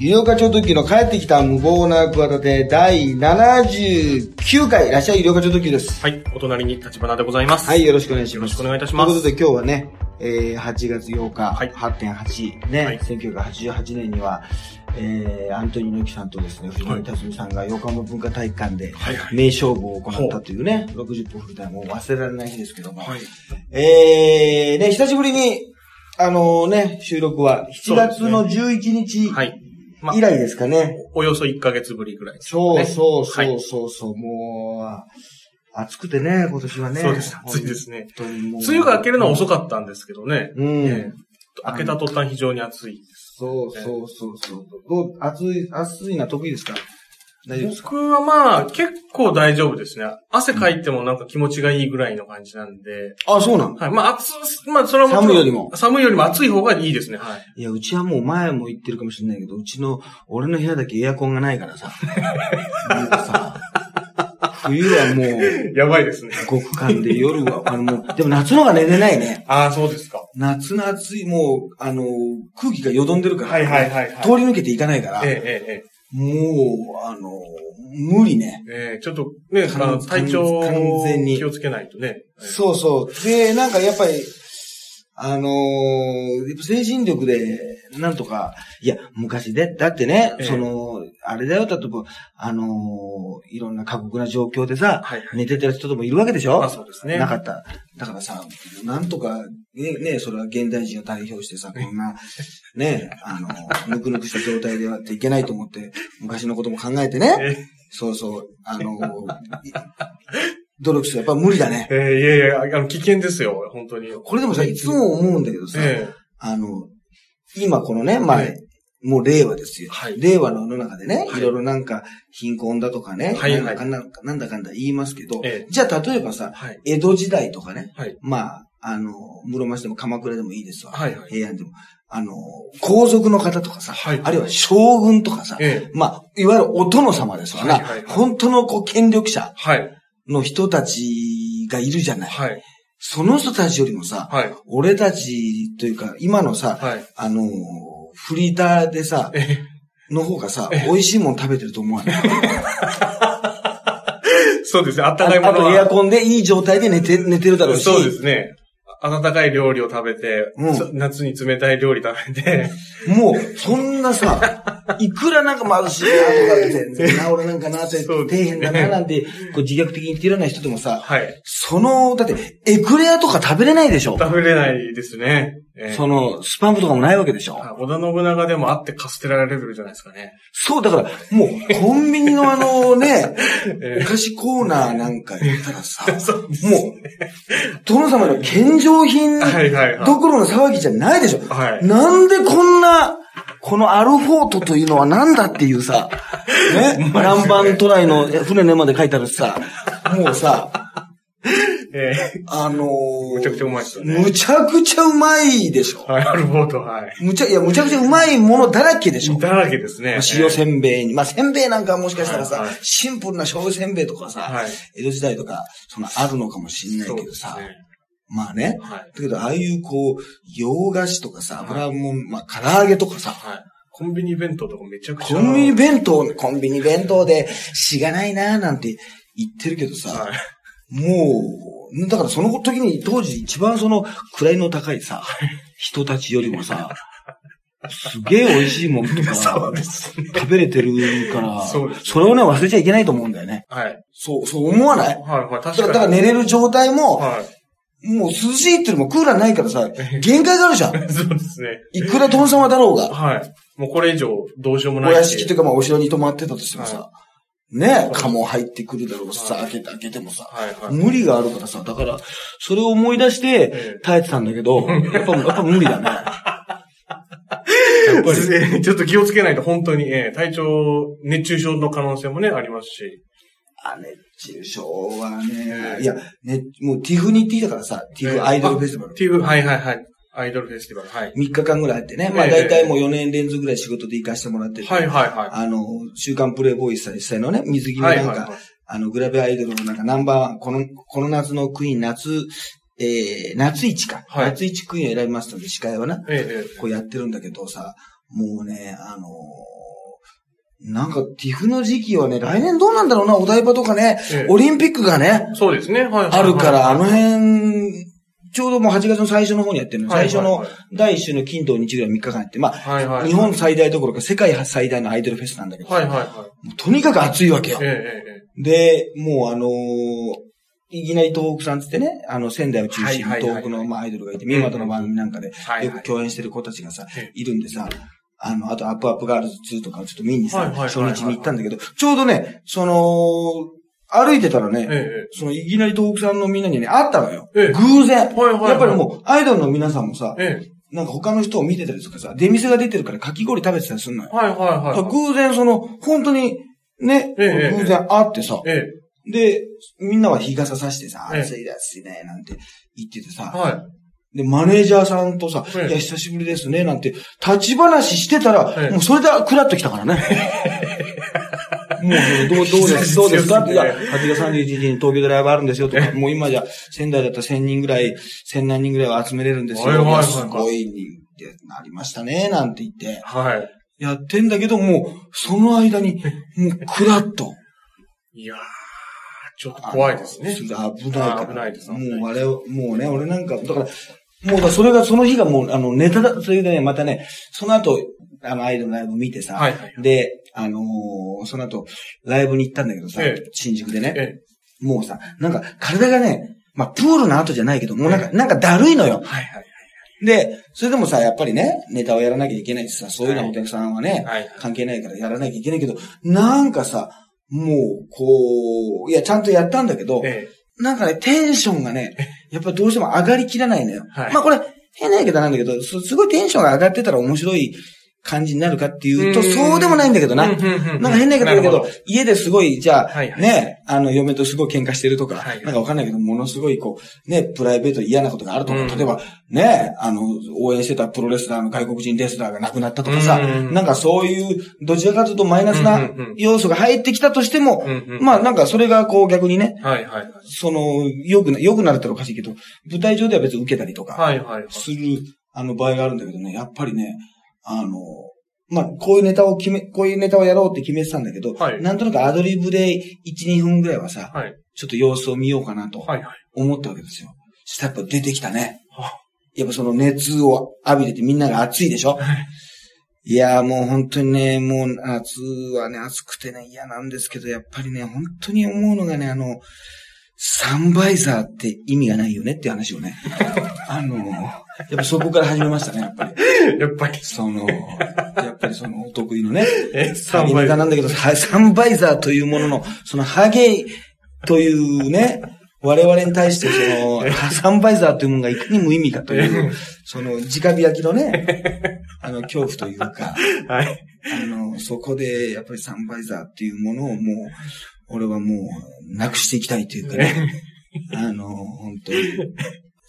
医療課長特急の帰ってきた無謀な企て第79回、いらっしゃい医療課長特急です。はい。お隣に立花でございます。はい、よろしくお願いします。よろしくお願いいたします。ということで今日はね、えー、8月8日、はい8.8ね、はい1988年には、えー、アントニオ猪木さんとですね、藤森辰巳さんが横浜文化体育館ではいはい名勝負を行ったというね、60分フルタイムもう忘れられない日ですけども、はい。えー、ね、久しぶりに、あのね、収録は7そうですね月の11日はい。ま以来ですかね。およそ1ヶ月ぶりぐらいです、そうね。そうそはいうそうそう、もう、暑くてね、今年はね。そうです暑いですね。梅雨が明けるのは遅かったんですけどね。うん。ええ明けた途端非常に暑いです。そうそうそうそう。どう、暑い、暑いのは得意ですか？僕はまあ、結構大丈夫ですね。汗かいてもなんか気持ちがいいぐらいの感じなんで。あ、そうなのはい。まあ、暑、まあ、それはも寒いよりも寒いよりも暑い方がいいですね。はい。いや、うちはもう前も言ってるかもしれないけど、うちの、俺の部屋だけエアコンがないからさ。もうさ、冬はもう、やばいですね。極寒で夜は、あのもう、でも夏の方が寝れないね。ああ、そうですか。夏の暑い、もう、あの、空気がよどんでるから、はいはいはいはい通り抜けていかないから、えええええもう、あの、無理ね。えええちょっとね、体調完全に気をつけないとね。そうそう。で、なんかやっぱり、あのー精神力で、なんとか、いや、昔で、だってね、ええその、あれだよ、例えば、あのーいろんな過酷な状況でさ、はいはい寝てた人ともいるわけでしょ？まあそうですね。なかった。だからさ、なんとか、ね、ね、それは現代人を代表してさ、こんな、ね、あの、ぬくぬくした状態ではっていけないと思って、昔のことも考えてね、えそうそう、あの、い努力する。やっぱ無理だね。えええいやいや、あの、危険ですよ、本当に。これでもさ、いつも思うんだけどさ、えあの、今このね、まあ、えもう令和ですよ。はい令和の世の中でね、はいいろいろなんか貧困だとかね、はいはいなんだかんだなんだかんだ言いますけど、ええじゃあ例えばさ、はい。江戸時代とかね、はい。まあ、あの、室町でも鎌倉でもいいですわ。はいはい。平安でも。あの、皇族の方とかさ、はいあるいは将軍とかさ、ええまあ、いわゆるお殿様ですわな。はいはいはい本当のこう権力者はい。の人たちがいるじゃない。はい。その人たちよりもさ、はい。俺たちというか、今のさ、はい。あのー、フリーターでさ、えの方がさ、え美味しいもん食べてると思わない？え そうですね。あっあたかいものあとエアは。コンでいい状態で寝て、寝てるだろうし。そうですね。温かい料理を食べて、うん。そ夏に冷たい料理食べて、もう、そんなさ、いくらなんか貧し いなとか全然な、俺なんかなって、底辺だななんて、こう自虐的に言ってるような人でもさ、はい。その、だって、エクレアとか食べれないでしょ。食べれないですね。ええ。その、スパムとかもないわけでしょ。あ織田信長でもあってカステラレベルじゃないですかね。そう、だから、もう、コンビニのあのね、えお菓子コーナーなんか行ったらさ、もう、殿様の献上品はいはいはい。どころの騒ぎじゃないでしょ。はい。なんでこんな、このアルフォートというのはなんだっていうさ、ね、南蛮トライの船の絵まで書いてあるしさ、もうさ、ええあのー、むちゃくちゃうまいですよね。むちゃくちゃうまいでしょ。はい、アルフォート、はい。むちゃ、いや、むちゃくちゃうまいものだらけでしょ。だらけですね。塩せんべいに。まあ、せんべいなんかはもしかしたらさ、はいはいシンプルな醤油せんべいとかさ、はい。江戸時代とか、そのあるのかもしんないそうですけどさ、ね。まあね。はい。だけど、ああいうこう、洋菓子とかさ、はい油もん、まあ、唐揚げとかさ、はい。コンビニ弁当とかめちゃくちゃ。コンビニ弁当、コンビニ弁当で、しがないなーなんて言ってるけどさ、はい。もう、だからその時に当時一番その位の高いさ、人たちよりもさ、すげえ美味しいもんとか。食べれてるから、それをね忘れちゃいけないと思うんだよね。はい。そう、そう思わない？はい、はい。確からに。だから寝れる状態も、はい。もう涼しいっていうのもクーラーないからさ、限界があるじゃん。そうですね。いくら殿様だろうが。はい。もうこれ以上どうしようもおない屋敷というかまあお城に泊まってたとしてもさは、ね、鴨入ってくるだろうしさ、はい開けて開けてもさ、はい、はい。無理があるからさ、だから、それを思い出してええ耐えてたんだけど、やっぱ、やっぱ無理だね。やっぱり。え ーちょっと気をつけないと本当に、えー体調、熱中症の可能性もね、ありますし。あ、熱中症はねえ、えいや、ね、もうティフに行ってきたからさ、ティフアイドルフェスティバル。っていう、はいはいはい。アイドルフェスティバル。はい。3日間ぐらいあってね、まあええ大体もう4年連続ぐらい仕事で行かしてもらってて、はいはいはあの、週刊プレイボーイさん実際のね、水着い。のなんか。あの、グラビアアイドルのなんかナンバーワン、この、この夏のクイーン、夏、えー、夏一か。はい夏一クイーンを選びますので、司会はな、えええこうやってるんだけどさ、もうね、あのーなんか、ティフの時期はね、来年どうなんだろうな、お台場とかね、ええオリンピックがね、そうですね。はいはいはい。あるから、あの辺、ちょうどもう8月の最初の方にやってるの。最初の第1週の金土日ぐらい3日間やって、まあ、はいはい。日本最大どころか世界最大のアイドルフェスなんだけど、はいはいはもうとにかく暑いわけよい。え。ええで、もうあのーいきなり東北さんつってね、あの、仙台を中心にはいはいはいはい東北のまあアイドルがいて、見事の番組なんかでよくはい。共演してる子たちがさえ、いるんでさ、あの、あとアップアップガールズ2とかをちょっと見にさ、初日に行ったんだけど、ちょうどね、その、歩いてたらね、えそのいぎなり東北産のみんなにね、会ったのよ。ええ偶然。え。はいはいはい。やっぱりもう、アイドルの皆さんもさ、ええ。なんか他の人を見てたりとかさ、出店が出てるからかき氷食べてたりするのよ。はいはいはい。偶然その、本当に、ね、ええ偶然会ってさ、えで、みんなは日傘さしてさ、ええ暑いだ暑いね、なんて言っててえ。さ、はい。で、マネージャーさんとさ、ええいや、久しぶりですね、なんて、立ち話してたら、ええもうそれでクラッときたからね。もう、どう、どうです、どうですかって、いや、8月31日に東京でライブあるんですよとか、もう今じゃ、仙台だったら1000人ぐらい、1000何人ぐらいは集めれるんですよ。はいはいはいはいすごい人ってなりましたね、なんて言って、はい。やってんだけど、もう、その間に、もう、クラッと。いやー、ちょっと怖いですね。危ないから。あ危ないですもう我々、もうね、俺なんか、だから、もうそれが、その日がもう、あの、ネタだ、それでね、またね、その後、あの、アイドルのライブ見てさ、はいはい。で、あのーその後、ライブに行ったんだけどさ、ええ新宿でね、ええ。もうさ、なんか、体がね、まあ、プールの後じゃないけど、もうなんか、えなんかだるいのよ。はいはいで、それでもさ、やっぱりね、ネタをやらなきゃいけないしさ、そういうのはお客さんはね、はい。はい。関係ないからやらなきゃいけないけど、なんかさ、もう、こう、いや、ちゃんとやったんだけど、えなんかね、テンションがね、やっぱどうしても上がりきらないのよ。はいまあこれ、変な言い方なんだけど、すすごいテンションが上がってたら面白い感じになるかっていうと、うんそうでもないんだけどえ。な。なんか変な言い方だけど家ですごい、じゃあ、ね、あの、嫁とすごい喧嘩してるとか、はいなんかわかんないけど、ものすごいこう、ね、プライベートで嫌なことがあるとか、うん例えば、ね、あの、応援してたプロレスラーの外国人レスラーが亡くなったとかさ、うんなんかそういう、どちらかというとマイナスな要素が入ってきたとしても、まあなんかそれがこう逆にね。その、良くな、良くなるってのはおかしいけど、舞台上では別に受けたりとか。する、あの、場合があるんだけどね、やっぱりね、あの、まあ、こういうネタを決め、こういうネタをやろうって決めてたんだけど、はいなんとなくアドリブで1、2分ぐらいはさ、はい。ちょっと様子を見ようかなと。思ったわけですよ。そしたらやっぱ出てきたねあ。やっぱその熱を浴びててみんなが熱いでしょ？はいいやーもう本当にね、もう夏はね、暑くてね、嫌なんですけど、やっぱりね、本当に思うのがね、あの、サンバイザーって意味がないよねっていう話をね。あの、やっぱそこから始めましたね、やっぱり。やっぱり。その、やっぱりそのお得意のね、え、サビ3倍。ネタなんだけど、はサンバイザーというものの、そのハゲというね、我々に対してその、サンバイザーというものがいかに無意味かという、その、直火焼きのね、あの、恐怖というか、はい。あの、そこで、やっぱりサンバイザーっていうものをもう、俺はもう、なくしていきたいというかね、あの、本当に。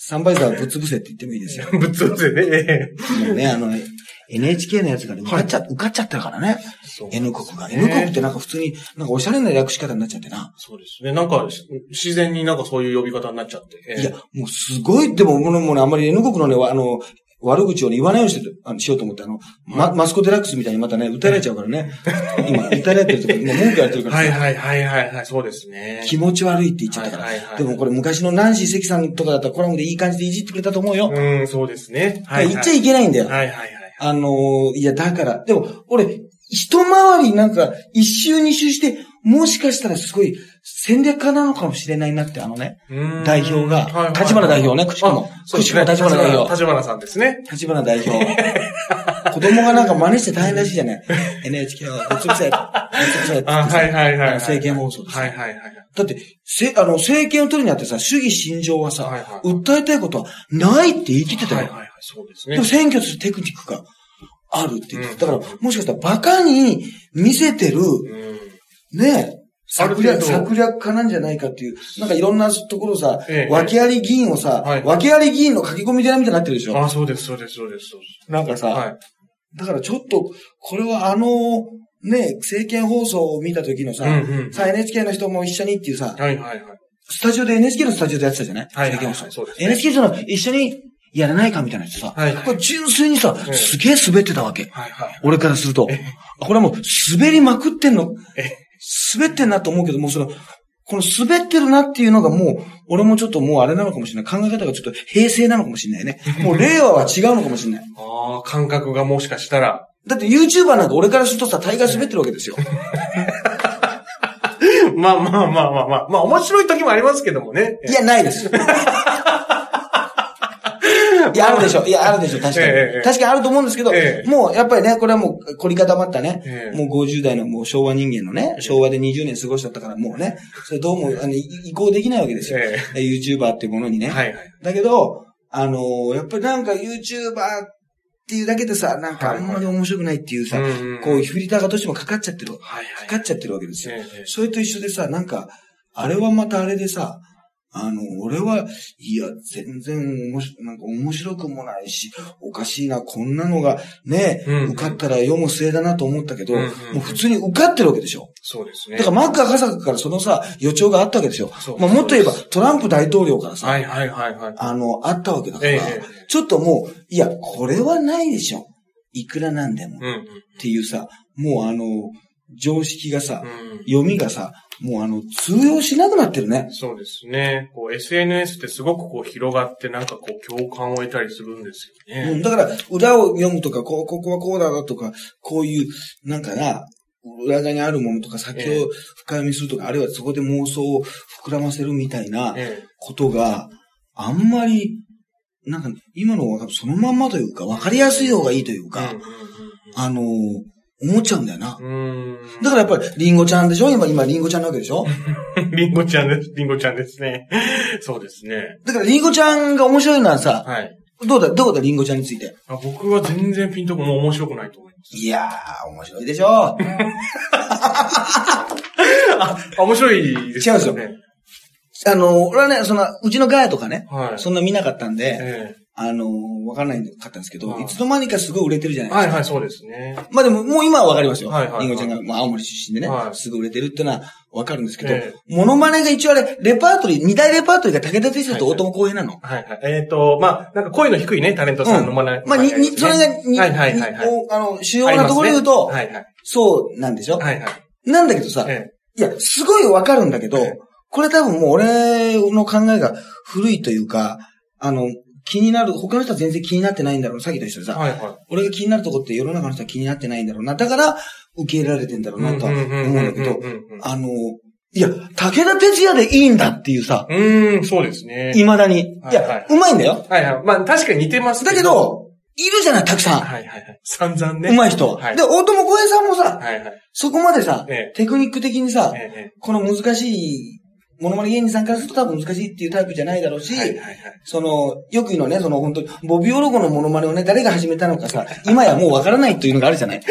サンバイザーはぶっ潰せって言ってもいいですよ。ぶっ潰せね。ええもうね、あの、NHK のやつがね、受かっちゃ、受かっちゃったからね。そう N 国が。ね N 国ってなんか普通に、なんかおしゃれな略し方になっちゃってな。そうですね。なんか、し自然になんかそういう呼び方になっちゃって。ええいや、もうすごい、でも、もうもうね、あんまり N 国のね、あの、悪口をね、言わないようにしてあのしようと思って、あの、ま、マスコデラックスみたいにまたね、訴えられちゃうからね。今、訴えられてるとか、今文句言われてるからさ、はいはいはいはいはい、そうですね。気持ち悪いって言っちゃったから。はいはいはいでもこれ昔のナンシー関さんとかだったらコラムでいい感じでいじってくれたと思うよ。うん、そうですね。はい、はい。言っちゃいけないんだよ。はいはいはい。あのーいや、だから、でも、俺、一回りなんか、一周二周して、もしかしたらすごい戦略家なのかもしれないなって、あのね、代表が立花代表ねくしくも。くしくも立花代表立花さんですね。立花代表。子供がなんか真似して大変らしいじゃない ?NHK をぶっ潰せ、ぶっ潰せってはいはいはいはい。政見放送でさはいはいはい。だって、せ、あの、政権を取るにあってさ、主義信条はさ、訴えたいことはないって言い切ってたよ。はいはいはい、そうですねでも。選挙するテクニックがあるって言ってだから、もしかしたらバカに見せてる、うん。ね、策略、策略家なんじゃないかっていう、なんかいろんなところさ、ええ訳あり議員をさ、はい訳あり議員の書き込み寺みたいになってるでしょあ、そうです、そうです、そうです、そうです。なんかさ、はい。だからちょっと、これはあの、ね、政見放送を見た時のさ、うんうんさ、NHK の人も一緒にっていうさ、はいはいはい。スタジオで NHK のスタジオでやってたじゃない？はいはいはい。そうですね NHK の一緒にやらないかみたいなやつさ、はいこれ純粋にさ、ええすげえ滑ってたわけ。はいはい。俺からするとえ。これはもう滑りまくってんのえ。滑ってんなと思うけど、もうその、この滑ってるなっていうのがもう、俺もちょっともうあれなのかもしれない。考え方がちょっと平成なのかもしれないね。もう令和は違うのかもしれない。ああ、感覚がもしかしたら。だって YouTuber なんか俺からするとさ、大概滑ってるわけですよ。まあまあまあまあまあ。まあ面白い時もありますけどもね。いや、ないです。いや、あるでしょ。いや、あるでしょ。確かに。ええ確かにあると思うんですけど、ええもう、やっぱりね、これはもう、凝り固まったね、ええもう50代のもう昭和人間のね、昭和で20年過ごしちゃったから、もうね、それどうも、あの、い移行できないわけですよ。え YouTuber っていうものにね。えはいはい。だけど、あのーやっぱりなんか YouTuber っていうだけでさ、なんかあんまり面白くないっていうさ、うんうんこうフィルターがどうしてもかかっちゃってる。はいはい。かかっちゃってるわけですよ。ええそれと一緒でさ、なんか、あれはまたあれでさ、あの、俺は、いや、全然面白、なんか面白くもないし、おかしいな、こんなのが、ね、うん受かったら読む末だなと思ったけど、うんうんもう普通に受かってるわけでしょ。そうですね。だからマック赤坂からそのさ、予兆があったわけですよ。まあもっと言えば、トランプ大統領からさ、はいはいはいはい。あの、あったわけだから、ええちょっともう、いや、これはないでしょ。いくらなんでも。っ。ていうさ、もうあの、常識がさ、うん読みがさ、もうあの、通用しなくなってるね。そうですね。こう SNS ってすごくこう広がってなんかこう共感を得たりするんですよね。うん、だから、裏を読むとか、こう、ここはこうだなとか、こういう、なんかな、裏側にあるものとか、先ええを深読みするとか、あるいはそこで妄想を膨らませるみたいなえことがあんまり、なんか、今のはそのまんまというか、わかりやすい方がいいというえ。か、あのー思っちゃうんだよな。だからやっぱり、リンゴちゃんでしょ？今、今、リンゴちゃんなわけでしょ？リンゴちゃんです。リンゴちゃんですね。そうですね。だから、リンゴちゃんが面白いのはさ、はい。どうだ、どうだ、リンゴちゃんについて。あ僕は全然ピンとこもう面白くないと思います。いやー、面白いでしょ あ、面白いです違うんですよね。あの、俺はね、その、うちのガヤとかね、はい。そんな見なかったんで、えあの、わかんないかったんですけど、はいいつの間にかすごい売れてるじゃないですか。えはいはい、そうですね。まあでも、もう今はわかりますよ。はいはいはいリンゴちゃんが、まあ青森出身でね、はいすぐ売れてるってのはわかるんですけど、えモノマネが一応あれ、レパートリー、二大レパートリーが武田鉄矢と大友康平なの？はいはい。えっ、と、まあ、なんか声の低いね、タレントさんのまな、まあ、に、に、それが、に、はいはいはいあの、主要なところで言うと、はいはい。そうなんでしょ、はいはい。なんだけどさ、えいや、すごいわかるんだけど、ええこれ多分もう俺の考えが古いというか、あの、気になる、他の人は全然気になってないんだろうな、さっきと一緒でさ、えはいは俺が気になるとこって世の中の人は気になってないんだろうな。だから、受け入れられてんだろうい。なとは思うんだけど、あの、いや、武田鉄矢でいいんだっていうさ、うーん、そうですね。未だに。いはいはいや、うまいんだよ。はいはい。まあ、確かに似てますだけ、ど、いるじゃない、たくさはいはいはい。散々ん。ね。うまい人は。はいで、大友康平さんもさ、はいはい。そこまでさ、えテクニック的にさこの難しい、モノマネ芸人さんからすると多分難しいっていうタイプじゃないだろうし、はいはいはい。その、よく言うのね、その本当に、ボビオロゴのモノマネをね、誰が始めたのかさ、今やもうわからないっていうのがあるじゃない。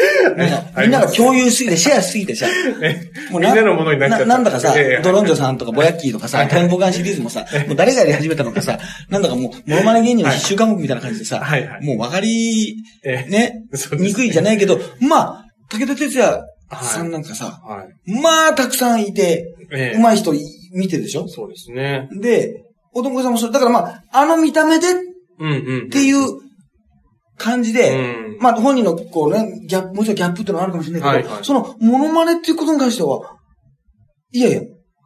みんなが共有しすぎて、シェアしすぎてさ、えもうみんなのものになっちゃった。なんだかさええ、ドロンジョさんとかボヤッキーとかさ、テンポガンシリーズもさ、もう誰がやり始めたのかさ、なんだかもう、モノマネ芸人の必修科目みたいな感じでさ、はいはい。もうわかり、ええ。ね、にくいじゃないけど、まあ、武田鉄矢さんなんかさ、はい。まあ、たくさんいて、ええ。上手い人い見てるでしょ？そうですね。で、おともこさんもそれ、だからまあ、あの見た目でっうんうん。ていう感じで、うん。まあ本人のこうね、ギャップ、もちろんギャップってのはあるかもしれないけど、はいはい。その、モノマネっていうことに関しては、いやいや、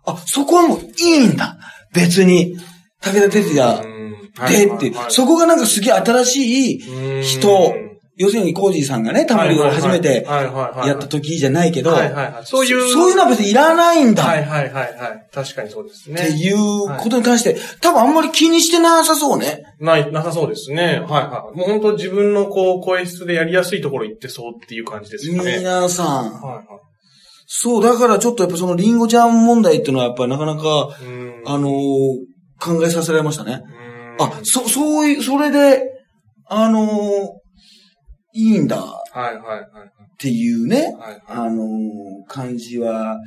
あ、そこはもういいんだ。別に、武田鉄矢うん。でっていう、そこがなんかすげえ新しい人、要するにコージーさんがね、たまに初めてやった時じゃないけど、はいはいはい。そういう。そういうのは別にいらないんだ。はいはいはいはい。確かにそうですね。っていうことに関して、多分あんまり気にしてなさそうね。ない、なさそうですね。はいはい。もう本当自分のこう、声質でやりやすいところ行ってそうっていう感じですよね。皆さん。はいはい。そう、だからちょっとやっぱそのリンゴちゃん問題っていうのはやっぱりなかなか、うんあのー考えさせられましたね。うんあ、そ、そういう、それで、あのーいいんだっはいはいはいていうね、あのー感じは、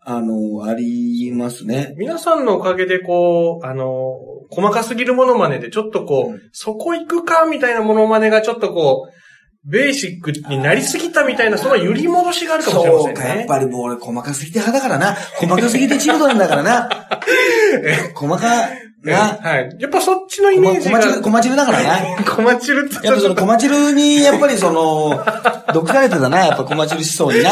あのーありますね。皆さんのおかげでこう、あの、細かすぎるモノマネでちょっとこう、うんそこ行くかみたいなモノマネがちょっとこう、ベーシックになりすぎたみたいな、その揺り戻しがあるかもしれませそうんか、やっね。ぱりもう俺細かすぎて派だからな。細かすぎてチルドなんだからな。細か、な。はい。やっぱそっちのイメージが。コマチル、コマチルだからな。コマチルってやっぱそのコマチルに、やっぱりその、毒されてたな、やっぱコマチル思想にな。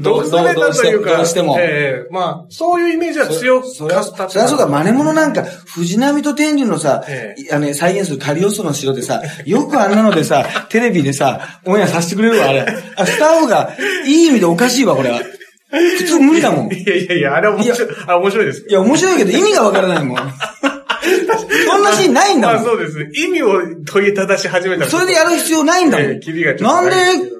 どうされたというか、どうしても。ええまあ、そういうイメージは強かそりゃ、ったそりゃそうだ、真似物なんか、藤波と天竜のさ、えあの、再現するカリオストの城でさ、よくあんなのでさ、テレビでさ、オンエアさせてくれるわ、あれ。あ、スタッフが、いい意味でおかしいわ、これは。普通無理だもん。いいやいやいや、あれは面白い、あ、面白いです。や、面白いけど意味がわからないもん。そんなシーンないんだまあもん。そうですね。意味を問いただし始めたらそれでやる必要ないんだもん。ええキリがちょっなんで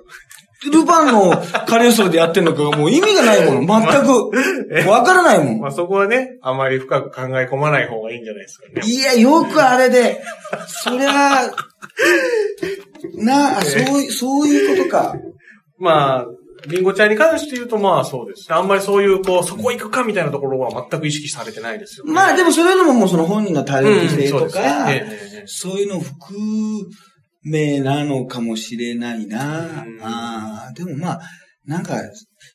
ルパンのカリオストロでやってんのかがもう意味がないもの。全く。わからないもん。まあそこはね、あまり深く考え込まない方がいいんじゃないですかね。いや、よくあれで、そりゃ、なあ、そうい、そういうことか。まあ、リンゴちゃんに関して言うとまあそうです。あんまりそういう、こう、そこ行くかみたいなところは全く意識されてないですよね。まあでもそういうのももうその本人のタレント性とうんそうねいうの含めなのかもしれないな。うんああでもまあ、なんか、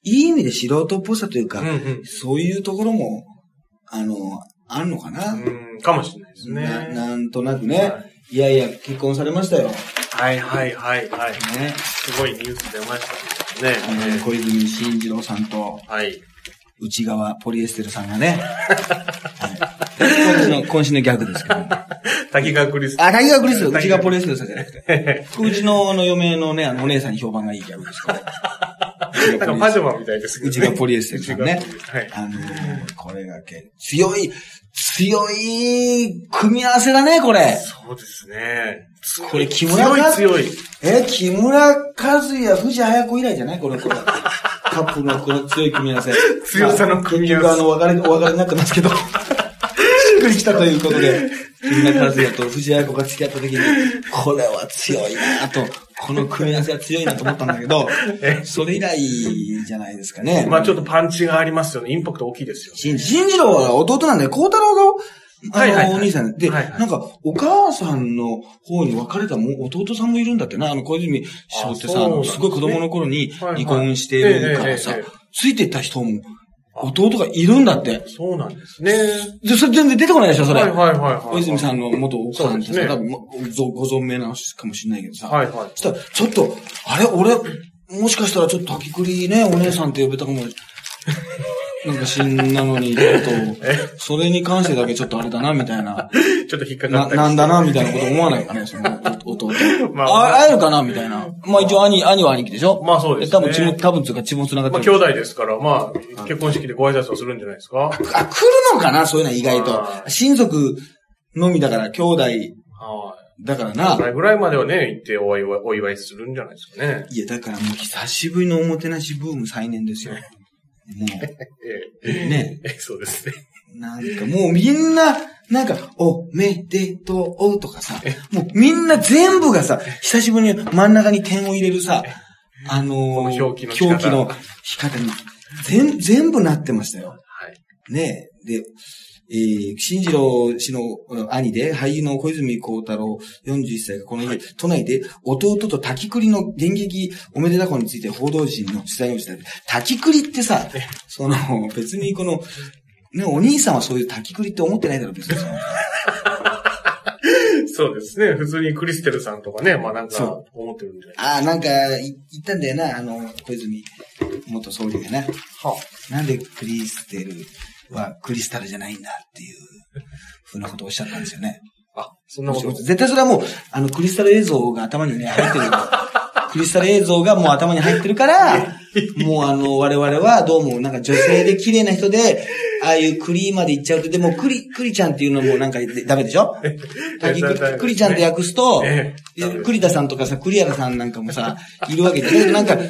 いい意味で素人っぽさというか、うんうんそういうところも、あの、あんのかな。うん、かもしれないですね。ななんとなくね、、はいやいや、結婚されましたよ。はいはいはいはい。ね。すごいニュース出ましたね。あの、小泉進次郎さんと、はい。内側ポリエステルさんがね。はい、今週の、今週のギャグですけど。あ、滝川クリス。滝川クリス、内側ポリエステルさんじゃなくて。うちの、あの、嫁のね、あの、お姉さんに評判がいいギャグですから。なんかパジャマみたいですけど、ね。内側ポリエステルさんねはい。あのーこれがけ、強い、強い組み合わせだね、これ。そうですね。これ木村強いが強い。え、木村和也、藤綾子以来じゃない？この、この、カップルのこの強い組み合わせ。強さの組み合わせあの、お別れ、お別れになってますけど。くりきたということで、木村和也と藤綾子が付き合った時に、これは強いなと、この組み合わせは強いなと思ったんだけど、それ以来じゃないですかね。まあちょっとパンチがありますよね。インパクト大きいですよ。新新次郎は弟なんで、孝太郎が、あの、お兄さんで、なんか、お母さんの方に別れたも弟さんもいるんだってな、あの、小泉翔ってさ、すごい子供の頃に離婚してるからさついてった人も、弟がいるんだって。そうなんですね。で、それ全然出てこないでしょ、それ。はいはいはいはい。小泉さんの元奥さんってさ、ね多分ご存命なのかもしれないけどさ。はいはい。そしたら、ちょっと、あれ、俺、もしかしたらちょっと滝栗ね、お姉さんって呼べたかも。なんか死んだのに、ちょっと、それに関してだけちょっとあれだな、みたいな。ちょっと引っかかな、ったりなんだな、みたいなこと思わないかね、その、お弟。まあ、あ会えるかな、みたいな。まあ一応兄、兄は兄貴でしょ？まあそうですね多分血も、多分つうか血も繋がってる。まあ兄弟ですから、まあ、結婚式でご挨拶をするんじゃないですか？あ、来るのかな、そういうのは意外あと。親族のみだから、兄弟はい。だからなそ。れぐらいまではね、行ってお祝い、お祝いするんじゃないですかね。いや、だからもう久しぶりのおもてなしブーム再燃ですよ。もええ。う、ね。えそうですね。なんかもうみんな、なんか、おめでとうとかさ、もうみんな全部がさ、久しぶりに真ん中に点を入れるさ、あのーこの表記の表記の仕方に、全、全部なってましたよ。はい。ねえ。で、えー、新次郎氏のうん兄で、俳優の小泉孝太郎41歳がこの家、都内で弟と滝栗の電撃おめでたこについて報道陣の取材をした。滝栗ってさ、その、別にこの、ね、お兄さんはそういう滝栗って思ってないだろ、別に。そうですね。普通にクリステルさんとかね、まあなんかそ思ってるんじゃないああ、なんか、い言ったんだよな、あの、小泉元総理がな。はなんでクリステルはクリスタルじゃないんだっていうふうなことをおっしゃったんですよね。あ、そんなこと。絶対それはもう、あの、クリスタル映像が頭にね、入ってる。クリスタル映像がもう頭に入ってるから、もうあの、我々はどうもなんか女性で綺麗な人で、ああいうクリまで行っちゃうと、でもクリ、クリちゃんっていうのもなんかダメでしょ？滝クリちゃんって訳すと、ええ。栗田さんとかさ、栗原さんなんかもさ、いるわけで、なんか、も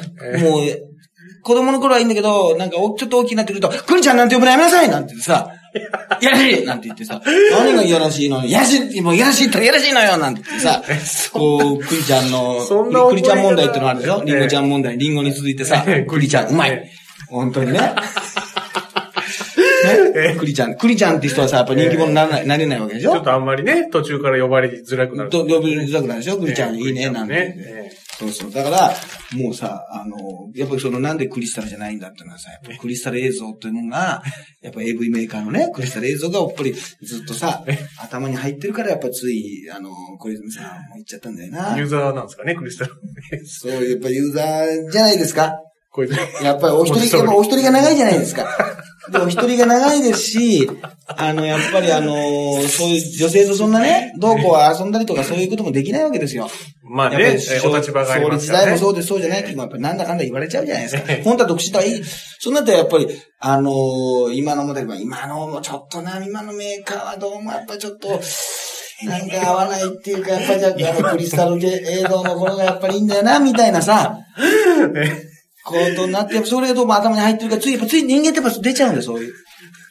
う、子供の頃はいいんだけど、なんかお、ちょっと大きくなってくると、クリちゃんなんて呼ぶのやめなさいなんて言ってさ、い やらしいなんて言ってさ、何がいやらしいのいやらしいもういやらしいったらいやらしいのよなんて言ってさ、こう、クリちゃんの、そんなクリちゃん問題ってのがあるでしょ？ええリンゴちゃん問題。リンゴに続いてさ、ええクリちゃん、うまえい。本当にね。ね、クリちゃん。クリちゃんって人はさ、やっぱ人気者にならない、なれないわけでしょ？ちょっとあんまりね、途中から呼ばれづらくなる。ど呼びづらくなるでしょ？クリちゃん、いいね、なんて。そうそう。だから、もうさ、あの、やっぱりそのなんでクリスタルじゃないんだっていうのはさ、やっぱクリスタル映像っていうのが、やっぱ AV メーカーのね、クリスタル映像がやっぱりずっとさ、頭に入ってるからやっぱつい、あの、小泉さんも言っちゃったんだよな。ユーザーなんですかね、クリスタル。そう、やっぱユーザーじゃないですか。これで。やっぱりお一人、やっぱお一人が長いじゃないですか。で、お一人が長いですし、あの、やっぱりあの、そういう女性とそんなね、どうこう遊んだりとかそういうこともできないわけですよ。まあね、お立場があります総からね。理時代もそうです、そうじゃないって、やっぱりなんだかんだ言われちゃうじゃないですかええ。本当は独身とはいい。そうなったらやっぱり、あのー今のモデルは、今のもちょっとな、今のメーカーはどうもやっぱちょっと、なんか合わないっていうか、やっぱりじゃあ、あの、クリスタル系映像の頃がやっぱりいいんだよな、みたいなさ、ことになって、やっぱそれがどうも頭に入ってるから、つい、やっぱつい人間ってやっぱ出ちゃうんだよ、そういう。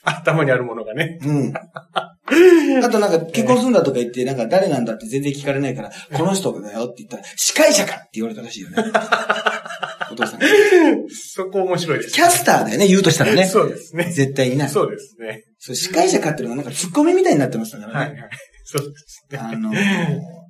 頭にあるものがね。うん。あとなんか結婚するんだとか言って、なんか誰なんだって全然聞かれないから、この人だよって言ったら、司会者かって言われたらしいよね。お父さん。そこ面白いです。キャスターだよね、言うとしたらね。そうですね。絶対にな。そうですね。そう司会者かっていうのがなんかツッコミみたいになってましたからね。はいはい。そうですね。あのー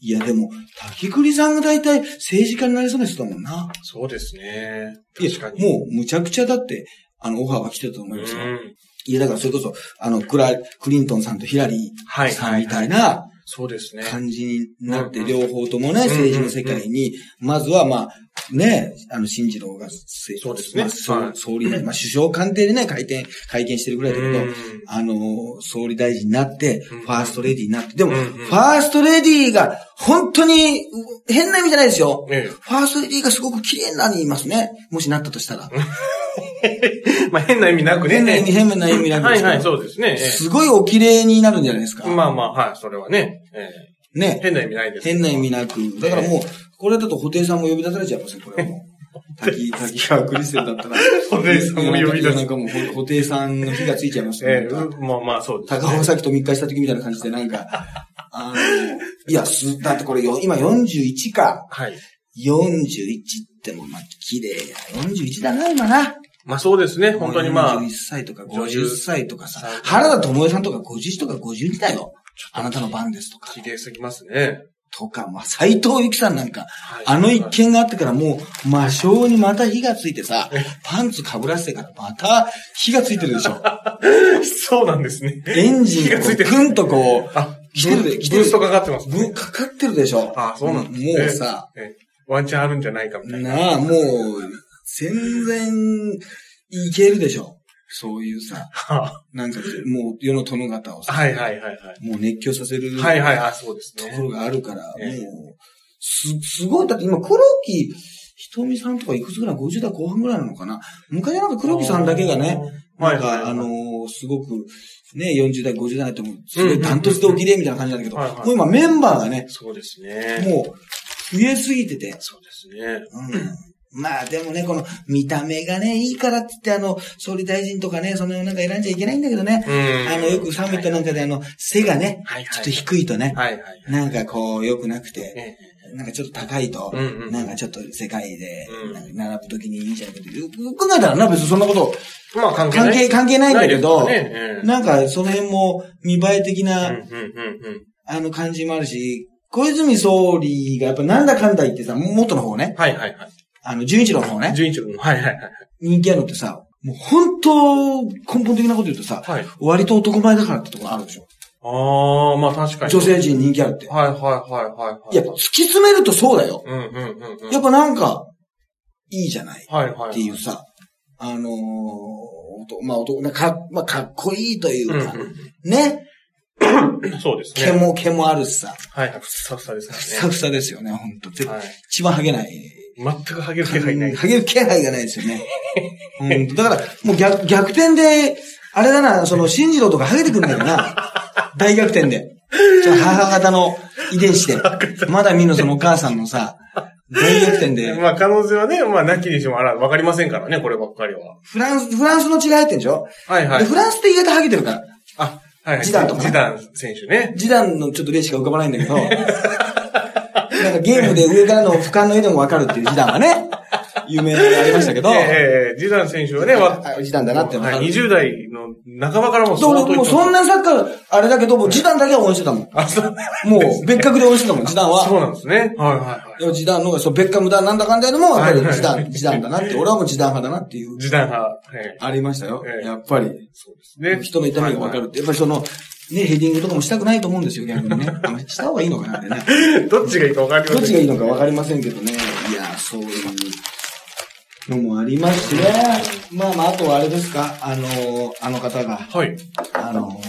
いやでも、滝栗さんが大体政治家になりそうな人だもんな。そうですね。確か、に。もうむちゃくちゃだって、あの、オファーが来てたと思いますよ。うんいや、だからそれこそ、あの、クラ、クリントンさんとヒラリはいーさんみたいなそうですね。感じになって、うん両方ともね、ん政治の世界に、まずはまあ、ね、あの、新次郎が、そうですねまあ総理大臣、まあ、首相官邸でね、会見、会見してるぐらいだけど、うんあの、総理大臣になって、うんファーストレディーになって、でも、ファーストレディーが、本当に、変な意味じゃないですよ。えファーストレディーがすごく綺麗なに言いますね。もしなったとしたら。え。まあ変な意味なくね。変な意味、変な意味なんですはいはい、そうですね。ええすごいお綺麗になるんじゃないですか。まあまあ、はい、それはね。ええね。変な意味ないです。変な意味なく。だからもう、これだと布袋さんも呼び出されちゃいますよ、これはもう。滝、滝川クリステルだったら。布袋さんも呼び出すなんかもう、布袋さんの火がついちゃいますよ。ええなんかまあまあ、そうです、ね。高尾崎と密会した時みたいな感じで、なんか、あの、いや、す、だってこれよ、今41か。はい。41っても、まあ、綺麗や。41だな、今な。まあそうですね。本当にまあ41、歳とか50歳とかさ原田智恵さんとか50とか52だよ。あなたの番ですとか。綺麗すぎますね。とか、まあ、斎藤由貴さんなんか、はいあの一件があってからもう、魔性にまた火がついてさ、パンツ被らせてからまた火がついてるでしょ。そうなんですね。エンジンがぐんとこう、あ、来てるで来てるブーストかかってますね。ぶかかってるでしょ。あそうなんですねもうさ、ええワンチャンあるんじゃないかみたいな。なあ、もう、全然、いけるでしょ。そういうさ、は なんか、もう世の殿方をさ、はいはいはいはい。もう熱狂させるはいはい、あ、そうですね。ところがあるから、ええもう、す、すごい、だって今、黒木ひとみさんとかいくつぐらい ?50 代後半ぐらいなのかな？昔なんか黒木さんだけがね、なんか、はいはいはいあのーすごく、ね、40代、50代ってもう、すごいダントツでお綺麗みたいな感じなんだけど、はいはいもう今メンバーがね、そうですね。もう、増えすぎてて、そうですね。うん。まあでもね、この見た目がね、いいからって言って、あの、総理大臣とかね、そのなんか選んじゃいけないんだけどね。うんあの、よくサミットなんかであの、背がね、ちょっと低いとね、はいはい。なんかこう、良くなくて、ええなんかちょっと高いと、なんかちょっと世界で並ぶときにいいんじゃないかよく考えたらな、別にそんなこと、まあ関係ない。関係、関係ないんだけど、なんかその辺も見栄え的な。あの感じもあるし、小泉総理がやっぱなんだかんだ言ってさ、元の方ね、はいはいはい。あの、純一郎の方ね、順一郎の。はいはいはい。人気あるのってさ、もう本当、根本的なこと言うとさ、はい。割と男前だからってところあるでしょ。ああ、まあ確かに。女性陣人気あるって。はいはいはいはいはい。いや、突き詰めるとそうだよ。うんうんうんうん。やっぱなんか、いいじゃないはいはい。っていうさ、あのー、まあ、男、か、まあ、かっこいいというか、うんうんね、うん。そうですね。毛も毛もあるしさ、はいはい。ふさふさですふさかふさですよね、ほんと。らね。はい。一番ハゲない。全くハゲる気配ない。ハゲる気配がないですよね。ほんと。だから、もう逆、逆転で、あれだな、その、新次郎とかハゲてくんだよな。大逆転で。母方の遺伝子で。まだ見ぬそのお母さんのさ、大逆転で。まあ可能性はね、まあなきにしもあら、わかりませんからね、こればっかりは。フランス、フランスの血が入ってんでしょ？はいはいで、。フランスって意外とハゲてるから。あ、はいはい。ジダンとかねジダン選手ね。ジダンのちょっと例しか浮かばないんだけど、なんかゲームで上からの俯瞰の絵でもわかるっていうジダンはね。有名なのがありましたけど、ええジダン選手はね、わあジダンだなってはい、20代の半ばからもそう俺もうそんな。なサッカー、あれだけど、もうジダンだけは応援してたもん。あ、そう。もう別格で応援してたもん、ジダンは。そうなんですね。はいはいはい。でもジダンのそう、ベッカムだ、なんだかんだでも、やっぱはいはいりジダン、ジダンだなって、俺はもうジダン派だなっていう、ジダン派。ええありましたよえ。えやっぱり。そうですね。人の痛みがわかるって。やっぱりその、ね、ヘディングとかもしたくないと思うんですよ、逆にね。あした方がいいのかなってね。どっちがいいか分かりませんどっちがいいのかわかりませんけどね。いや、そういうのもありますしね。まあまあ、あとはあれですか、あの、あの方が、はい。あの、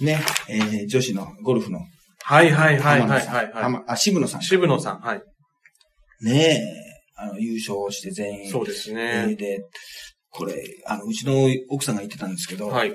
ね、えー女子のゴルフのはいはいはいはいはい、はい。浜あ、渋野さん。渋野さん、はい。ねえ、あの、優勝して全員。そうですえーね。で、これ、あの、うちの奥さんが言ってたんですけど、はい。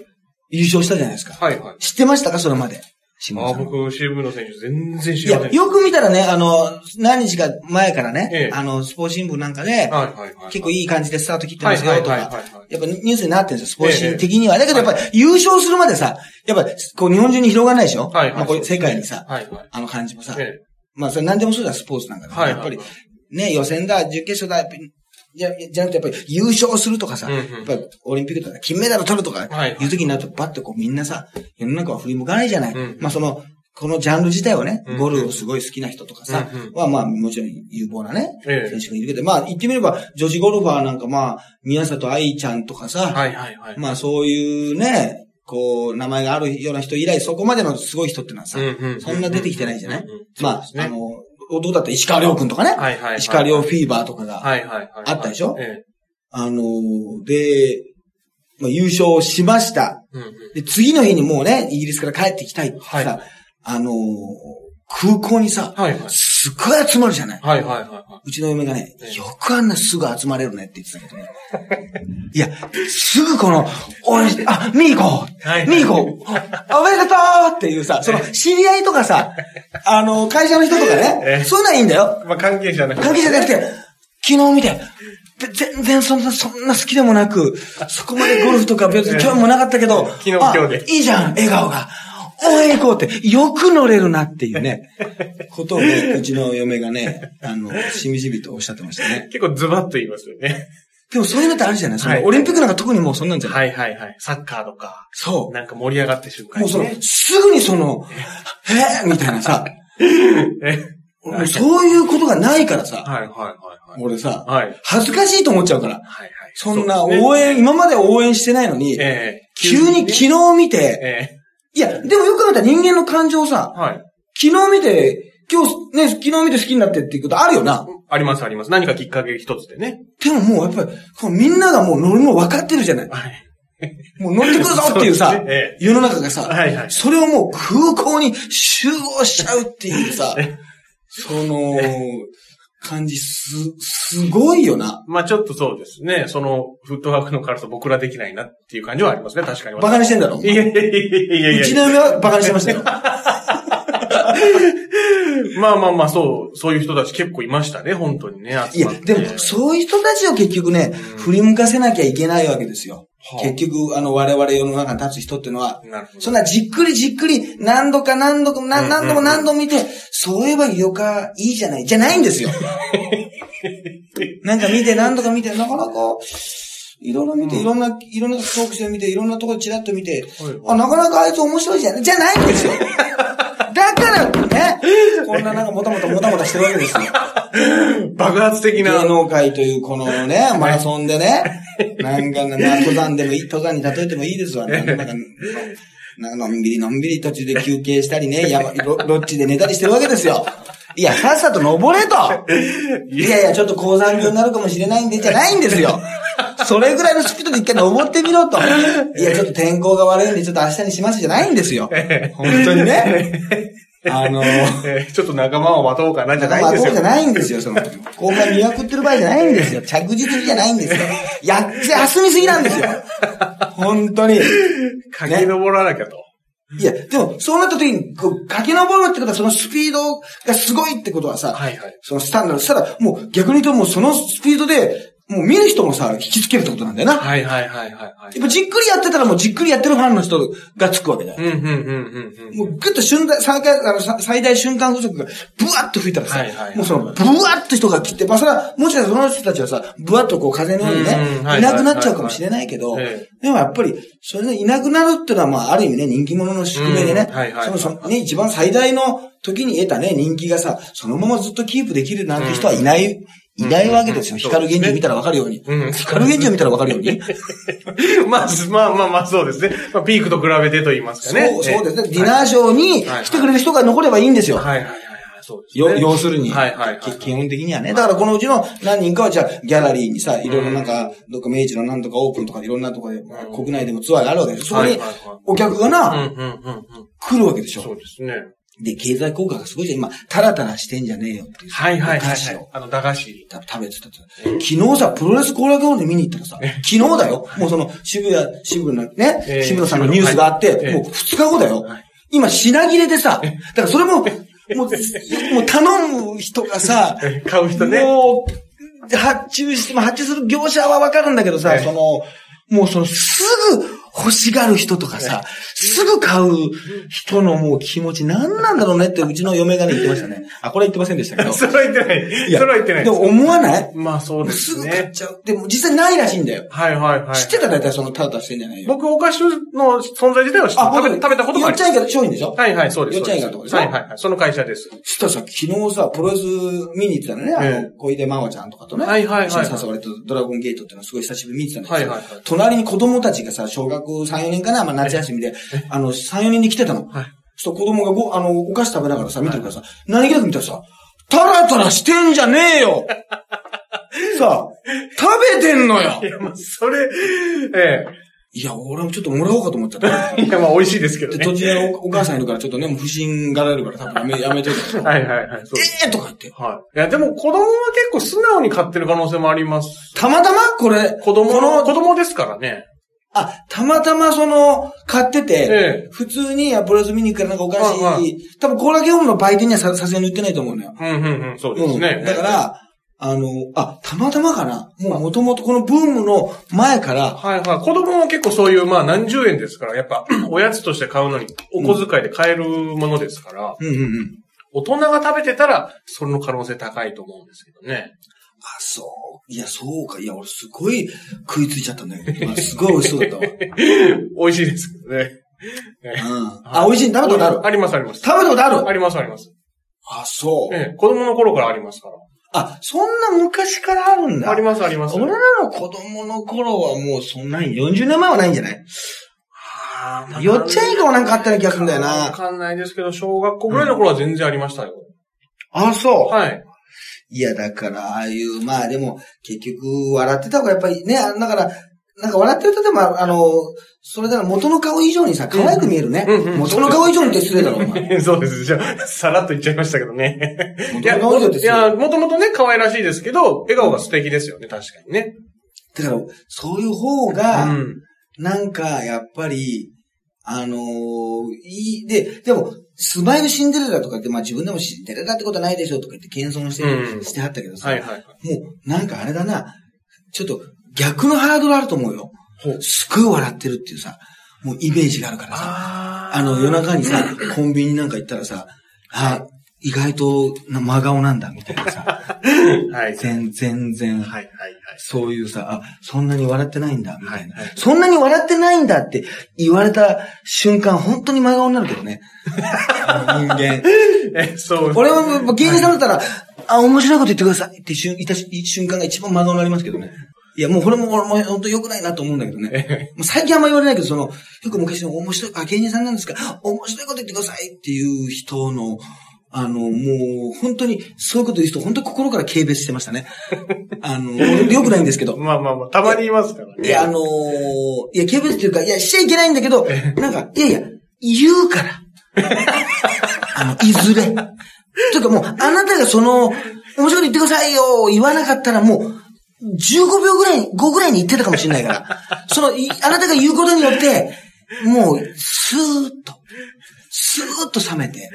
優勝したじゃないですか。はいはい。知ってましたか？それまで。あさんは。僕、渋野選手全然知いや、りません。よく見たらね、あの、何日か前からね、ええあの、スポーツ新聞なんかで、はいはいはい。結構いい感じでスタート切ってますよ、とはいはいはいはいか。はい。やっぱニュースになってるんですよ、スポーツ新聞的には。だけどやっぱり優勝するまでさ、やっぱこう日本中に広がらないでしょ？はいはいまあこれ世界にさ、はいはい。あの感じもさ。えまあそれ何でもそうだ、スポーツなんかで、え。はいやっぱりはい。ね、予選だ、準決勝だ、やっぱりじゃ、じゃなくてやっぱり優勝するとかさ、うんうん。やっぱりオリンピックとか金メダル取るとか、はいい。う時になるとパッとこうみんなさ、世の中は振り向かないじゃない。うん。まあその、このジャンル自体をねうん、ゴルフをすごい好きな人とかさ、うんうん。はまあもちろん有望なね、ええ。選手がいるけど、まあ言ってみれば女子ゴルファーなんかまあ、宮里愛ちゃんとかさ、はいはいはい。まあそういうね、こう、名前があるような人以来、そこまでのすごい人ってのはさ、うんうんうんそんな出てきてないじゃない。うんうん。まあそうです、ね。あの、どうだった？石川亮君とかね、はいはいはい。石川亮フィーバーとかが、はいはいはい。あったでしょ？ええ。あの、で、まあ、優勝しました。うんうん。で、次の日にもうね、イギリスから帰ってきたいってさ、はいあの、空港にさ、はいはい。すっごい集まるじゃない。はいはいはいはうちの嫁がねええ、よくあんなすぐ集まれるねって言ってたけどね。いや、すぐこの、応援して、あ、見に行こう、はい。見に行こうあおめでとうっていうさ、その、知り合いとかさ、あの、会社の人とかえね、えそういうのはいいんだよ。い。まあ関係者なくて関係者じゃなくて、昨日見て、ぜ全然そんな、そんな好きでもなく、そこまでゴルフとか別に興味もなかったけど、昨日あ今日で。いいじゃん、笑顔が。応援行こうって、よく乗れるなっていうね、ことをね、うちの嫁がね、あの、しみじみとおっしゃってましたね。結構ズバッと言いますよね。でもそういうのってあるじゃない？その、はいオリンピックなんか特にもうそんなんじゃない、はいはいはい。サッカーとか、そなんか盛り上がって瞬う。もうそのすぐにその、えー、みたいなさ、え？そういうことがないからさ、はいはいはいはい。俺さ、はい。恥ずかしいと思っちゃうから。はいはい。そんな応援、今まで応援してないのに、ええ急にね昨日見て、えいや、でもよく考えたら人間の感情をさえ、はい。昨日見て、今日ね、昨日見て好きになってっていうことあるよな。ありますあります。何かきっかけ一つでね。でももうやっぱり、みんながもう乗るの分かってるじゃない。はい。もう乗ってくるぞっていうさ そうねえ、世の中がさ、はいはい。それをもう空港に集合しちゃうっていうさ え、その、感じす、すごいよな。まあちょっとそうですね。その、フットワークの軽さ僕らできないなっていう感じはありますね。確かに。バカにしてんだろ？いやいやいやいやいやうちの嫁はバカにしてましたよ。まあまあまあ、そう、そういう人たち結構いましたね、本当にね。いや、でも、そういう人たちを結局ね、振り向かせなきゃいけないわけですよ。はあ結局、あの、我々世の中に立つ人っていうのは。そんなじっくりじっくり何度か何度か何何度も何度も見て、そういえばよかいいじゃない、じゃないんですよ。なんか見て何度か見て、なかなか、いろいろ見て、いろんな、いろんなトークして見て、いろんなところチラッと見て、あ、なかなかあいつ面白いじゃん。じゃないんですよ。だからね、こんななんかもたもたもたもたしてるわけですよ。爆発的な。芸能界というこのね、マラソンでね、なんかな、登山でもいい、登山に例えてもいいですわ。なんか、なんかのんびりのんびり途中で休憩したりね、山、ロロッジで寝たりしてるわけですよ。いや、さっさと登れと。いやいや、ちょっと高山病になるかもしれないんで、じゃないんですよ。それぐらいのスピードで一回登ってみろと。いや、ちょっと天候が悪いんで、ちょっと明日にしますじゃないんですよ。本当にね。あのえーちょっと仲間を待とうかなじゃないんですよ。まあそうじゃないんですよ、その。後輩見送ってる場合じゃないんですよ。着実にじゃないんですよ。やっつ休みすぎなんですよ。本当に。駆け上らなきゃと。いや、でも、そうなった時に、こう、駆け上るってことは、そのスピードがすごいってことはさ、はいはい。そのスタンダード、したら、もう逆に言うともうそのスピードで、もう見る人もさ、引きつけるってことなんだよな。はいはいはいはいはい。やっぱじっくりやってたらもうじっくりやってるファンの人がつくわけだよ。うんうんうんうんうん。もうぐっと瞬間、最大あのさ最大瞬間風速がブワッと吹いたらさ、はいはいはいもうそのブワッと人が来て、まあそれは、もしかしたらその人たちはさ、ブワッとこう風のようにね、いいなくなっちゃうかもしれないけど、えでもやっぱり、それでいなくなるっていうのは、まあある意味ね、人気者の宿命でね、うんはいはいそのそのね、一番最大の時に得たね、人気がさ、そのままずっとキープできるなんて人はいない、いないわけですよ。うん光源氏を見たらわかるように。うん光源氏を見たらわかるように。まあ、まあまあまあそうですね。まあピークと比べてと言いますかね。そう、そうですね。ええディナーショーに来てくれる人が残ればいいんですよ。はいはいはいはい。そうですよ、ね。要するに。はいはいはいき基本的にはね。だからこのうちの何人かはじゃあ、ギャラリーにさ、いろいろなんか、どっか明治のなんとかオープンとかいろんなとこで、まあ国内でもツアーがあるわけです。そこにお客がうんな。来るわけでしょ。そうですね。で、経済効果がすごいじゃん。今、タラタラしてんじゃねえよっていう。はいはいはい。はいあの、駄菓子。た食べてたって。昨日さ、プロレス後楽園で見に行ったらさ、昨日だよ。もうその、渋谷、渋谷のね、えー渋野さんのニュースがあっはいて、もう2日後だよはい。今、品切れでさ、だからそれも、もう、もう頼む人がさ、買う人ね。もう、発注して、まあ、発注する業者はわかるんだけどさ、ええその、もうその、すぐ欲しがる人とかさ、すぐ買う人のもう気持ち何なんだろうねってうちの嫁がね言ってましたね。あ、これは言ってませんでしたけど。それは言ってない。いやそれは言ってないでも思わない？まあそうですすぐ買っね。ちゃう。でも実際ないらしいんだよ。はいはいはい。知ってたら大体そのタラタラしてんじゃないよ。僕、お菓子の存在自体は知って食べ食べたことがあ。よっちゃんいか商品でしょ？はいはい、そうです。よっちゃんいかのとこでしょ？はいはいはい。その会社です。そしたらさ、昨日さ、プロレス見に行ってたのね。あええの、小出真央ちゃんとかとね。はいはいはいはい一緒に誘われてドラゴンゲートっていうのはすごい久しぶりに見てたんですよ。はいはいはい隣に子供たちがさ、小学3、4年かな、まあ夏休みで、あの、3、4年で来てたの。はいそう子供がご、あの、お菓子食べながらさ、見てるからさ、何気なく見たらさ、タラタラしてんじゃねえよ さあ、食べてんのよいや、まあ、それ、えいや、俺もちょっともらおうかと思っちゃった。え。いや、まあ、美味しいですけどで、ね。途中でおお母さんいるからちょっとね、もう不審がられるから多分 やめ、やめといて。はいはいはい。ええー、とか言って。はい。いや、でも子供は結構素直に買ってる可能性もあります。たまたまこれ、子供の子供ですからね。あ、たまたまその、買ってて、ええ普通にプロレス見に行くからなんかお菓子、はいはい多分コーラゲームの売店にはささすがに売ってないと思うのよ。うんうんうん、そうですね。うん。だから、あの、あ、たまたまかなもう元々このブームの前から、はいはい。子供は結構そういう、まあ何十円ですから、やっぱ、おやつとして買うのに、お小遣いで買えるものですから、うんうんうん。大人が食べてたら、その可能性高いと思うんですけどね。あ、そう。いや、そうか。いや、俺すごい食いついちゃったんだけど、今すごい美味しそうだったわ。美味しいですけどね。うん。あ、美味しい。食べたことある？ありますあります。食べたことある？ありますあります。あ、そう。ええ、子供の頃からありますから。あ、そんな昔からあるんだ。ありますあります。俺らの子供の頃はもうそんなに、40年前はないんじゃない？ああよっちゃんいかもなんかあったような気がするんだよわな。かんないですけど、小学校ぐらいの頃は全然ありましたよ。あ、そう。はい。いや、だから、ああいう、まあでも、結局、笑ってた方がやっぱりね、あだから、なんか笑ってるとでも、あの、それだから元の顔以上にさ、可愛く見えるね。うんうん元の顔以上にって失礼だろ、お前。そうです。じゃあ、さらっと言っちゃいましたけどね。い元や、の顔以上ですよ。いや、もともとね、可愛らしいですけど、笑顔が素敵ですよね、確かにね。だから、そういう方うが、ん。なんか、やっぱり、あのーいい、で、でも、スマイルシンデレラとかって、まあ自分でもシンデレラってことないでしょとか言って謙遜して、うん。してはったけどさ、はいはい。はい。もう、なんかあれだな、ちょっと逆のハードルあると思うよ。ほう。すっごい笑ってるっていうさ、もうイメージがあるからさ、ああの夜中にさ、コンビニなんか行ったらさ、あ、意外とな真顔なんだみたいなさ、はい。全全然、はいはいはい。そういうさ、あ、そんなに笑ってないんだ、みたいな。はいはいそんなに笑ってないんだって言われた瞬間、本当に真顔になるけどね。人間。え、そう。俺は芸人さんだったら、あ、面白いこと言ってくださいって瞬いた瞬間が一番真顔になりますけどね。いや、もうこれも俺も本当良くないなと思うんだけどね。もう最近あんま言われないけど、その、よく昔の面白い、あ、芸人さんなんですか面白いこと言ってくださいっていう人の、あの、もう、本当に、そういうこと言う人、本当に心から軽蔑してましたね。あの、良くないんですけど。まあまあまあ、たまにいますからね。いや、あのーいや、軽蔑っていうか、いや、しちゃいけないんだけど、なんか、いやいや、言うから。あの、いずれ。というかもう、あなたがその、面白いこと言ってくださいよ、言わなかったらもう、15秒ぐらい、5ぐらいに言ってたかもしれないから。その、いあなたが言うことによって、もう、スーッと、スーッと冷めて、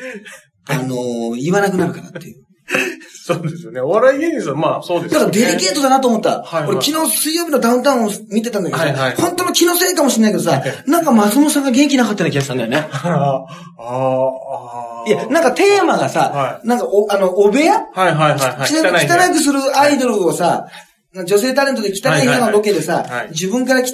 あのー言わなくなるからっていう。そうですよね。お笑い芸人さん、まあそうですだから。デリケートだなと思った。はいはい俺昨日水曜日のダウンタウンを見てたんだけどさ、はいはい本当の気のせいかもしれないけどさ、なんか松本さんが元気なかったような気がしたんだよね。ああ、ああ。いや、なんかテーマがさ、はなんかお、あの、お部屋？はいはいはいはい。汚ね汚くするアイドルをさ、女性タレントで汚い部屋のロケでさ、はいはいはい自分から汚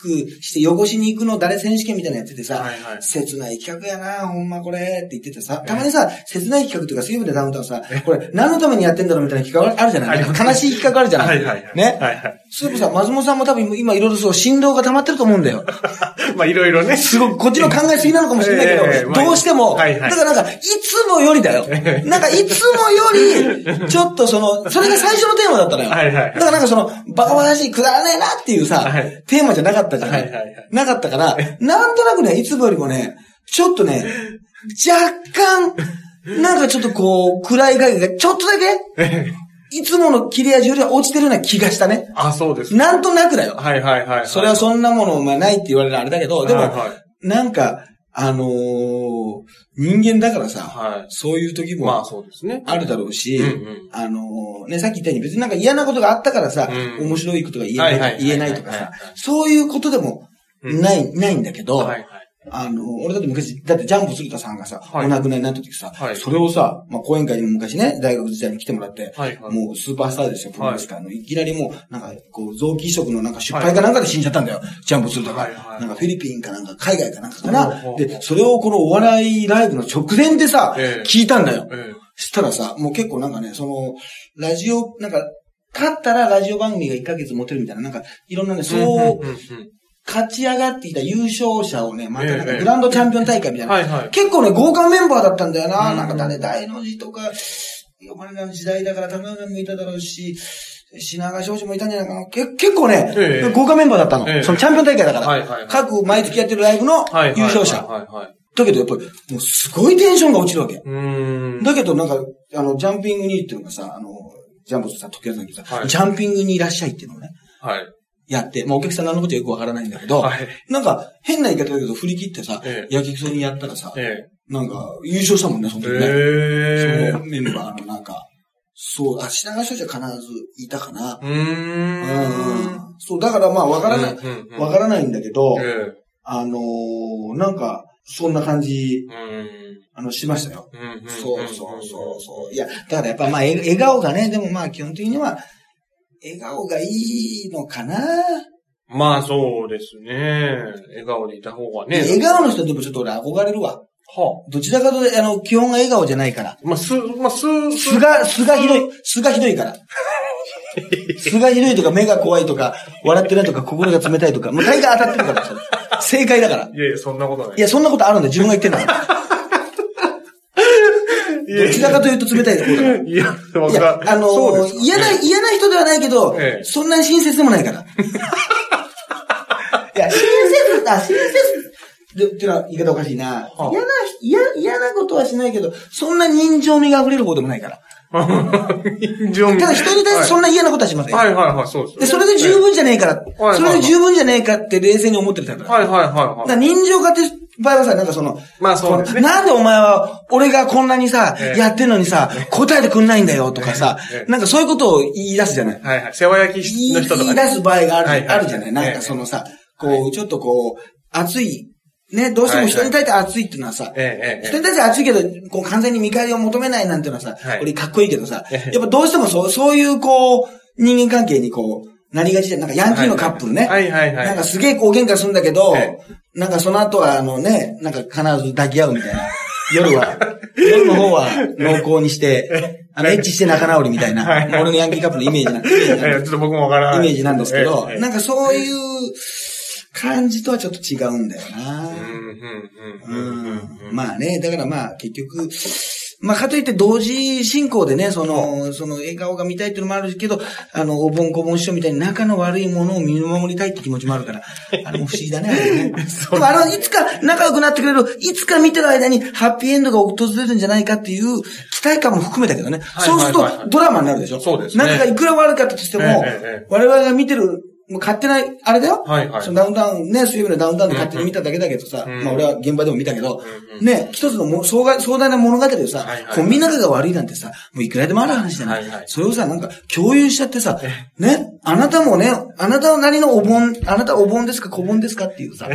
くして汚しに行くの誰選手権みたいなのやっててさ、はいはい切ない企画やな、ほんまこれって言っててさ、たまにさ、切ない企画というか水曜日でダウンタウンさ、これ何のためにやってんだろうみたいな企画あるじゃない悲しい企画あるじゃないはいはいはい。ねはいはい。そういえばさ、松本さんも多分今いろいろそう、振動が溜まってると思うんだよ。まあいろいろね。すごく、こっちの考えすぎなのかもしれないけど、ええまあどうしても、はいはいだからなんか、いつもよりだよ。なんか、いつもより、ちょっとその、それが最初のテーマだったのよ。はいはいはいだからなんかその、バカバカしい、くだらねえなっていうさ、はいテーマじゃなかったじゃない,、はいはいはいなかったから、なんとなくね、いつもよりもね、ちょっとね、若干、なんかちょっとこう、暗い影がちょっとだけ、いつもの切れ味よりは落ちてるような気がしたね。あ、そうです。なんとなくだよ。はいはいはい。それはそんなもの、まあないって言われるあれだけど、でも、はいはいなんか、あのー人間だからさ、はい。そういう時まあもそうですね。あるだろうし、うんうん。あのーね、さっき言ったように別になんか嫌なことがあったからさ、うん面白いことが言えない,、とかさそういうことでもない、ないんだけど、はいはい。あの、俺だって昔、だってジャンプ鶴田さんがさ、はい。お亡くなりになった時さ、はい。それをさ、まあ、講演会にも昔ね、大学時代に来てもらって、はいはい。もうスーパースターですよ、プロレス界の。いきなりもう、なんか、こう、臓器移植のなんか失敗かなんかで死んじゃったんだよ、ジャンプ鶴田が。はいはい。なんかフィリピンかなんか、海外かなんかかな。で、それをこのお笑いライブの直前でさ、ええ。聞いたんだよ。えしたらさ、もう結構なんかね、その、ラジオ、なんか、勝ったらラジオ番組が1ヶ月持てるみたいな、なんか、いろんなね、えそう、勝ち上がっていた優勝者をね、またなんかええグランドチャンピオン大会みたいな。はいはい。結構ね、豪華メンバーだったんだよな。うんなんか誰、大の字とか、読まれない時代だから、玉川もいただろうし、品川庄司もいたんじゃないかな。け結構ね、ええ豪華メンバーだったの。ええそのチャンピオン大会だから。はいはいはい各毎月やってるライブの。優勝者。だけどやっぱり、もうすごいテンションが落ちるわけ。うーん。だけどなんか、あの、ジャンピングにっていうのがさ、あの、ジャンボさ、時計さんさ、はいジャンピングにいらっしゃいっていうのをね、はい。やって、まあお客さん何のことよくわからないんだけど、はい。なんか変な言い方だけど振り切ってさ、えやけくそにやったらさ、えなんか優勝したもんね、そのえ。時ね。えそのメンバーのなんか、そう、あ、品川庄司は必ずいたかな。うーん。そう、だからまあわからない、うんうんうんわからないんだけど、ええ。あのーなんか、そんな感じ、うーん。あの、しましたよ。うんうんそうそうそうそう。いや、だからやっぱまあ、え笑顔がね、でもまあ基本的には、笑顔がいいのかな？まあそうですね。笑顔でいた方がね。笑顔の人でもちょっと俺憧れるわ。はどちらかというと、あの、基本が笑顔じゃないから。あ。まあ、す、まあ、す、す素が、素がひどい、素がひどいから。素がひどいとか、目が怖いとか、笑ってないとか、心が冷たいとか、もう大概当たってるから、それ正解だから。いやいや、そんなことない。いや、そんなことあるんだよ、自分が言ってんだから。どちらかというと冷たいところだから。いや、いや、あの嫌な、嫌な人ではないけど、ええそんなに親切でもないから。いや、親切だ、親切で、っていうのは言い方おかしいな。あ嫌な、嫌、嫌なことはしないけど、そんな人情味が溢れる方でもないから。人 ただ人に対してそんな嫌なことはしません。はいはいはい、そうです。で、それで十分じゃねえから、はいそれで十分じゃねえかって冷静に思ってるタイプだ。はいはいはいだ人情家って場合はさ、なんかその、まあそうですねこなんでお前は、俺がこんなにさ、ええやってんのにさ、答えてくんないんだよとかさえ、えなんかそういうことを言い出すじゃない？はいはい。世話焼きの人とかね。言い出す場合がある,、じゃない？なんええかそのさ、こう、ちょっとこう、熱い、ね、どうしても人に対して熱いっていうのはさ、ええええ人に対して熱いけど、こう完全に見返りを求めないなんていうのはさ、はい。俺かっこいいけどさ、ええ。やっぱどうしてもそう、そういうこう、人間関係にこう、なりがちで、なんかヤンキーのカップルね。はいはいはい。なんかすげえこう喧嘩するんだけど、えなんかその後はあのね、なんか必ず抱き合うみたいな。夜は、夜の方は濃厚にして、あの、エッチして仲直りみたいな、はい。はい俺のヤンキーカップルのイメージな、イメージなんええ ちょっと僕もわからない。イメージなんですけどなんかそういう感じとはちょっと違うんだよな。まあね、だからまあ結局、まあかといって同時進行でね、その、その笑顔が見たいっていうのもあるけど、あの、おぼんこぼん師匠みたいに仲の悪いものを見守りたいって気持ちもあるから、あれも不思議だね。でもあの、いつか仲良くなってくれる、いつか見てる間にハッピーエンドが訪れるんじゃないかっていう期待感も含めたけどね。はいそうするとドラマになるでしょ。そうですね。仲がいくら悪かったとしても、ええええ。我々が見てる勝手な、あれだよ。はいはい。そのダウンタウン、ね、水曜日のダウンタウンで勝手に見ただけだけどさ、うん。まあ俺は現場でも見たけど、うんうん。ね、一つのも壮大壮大な物語でさ、はいはいコンビニ仲が悪いなんてさ、もういくらでもある話じゃない。はいはい。それをさ、なんか共有しちゃってさ、ね、あなたもね、あなたなりのお盆、あなたお盆ですか小盆ですかっていうさ、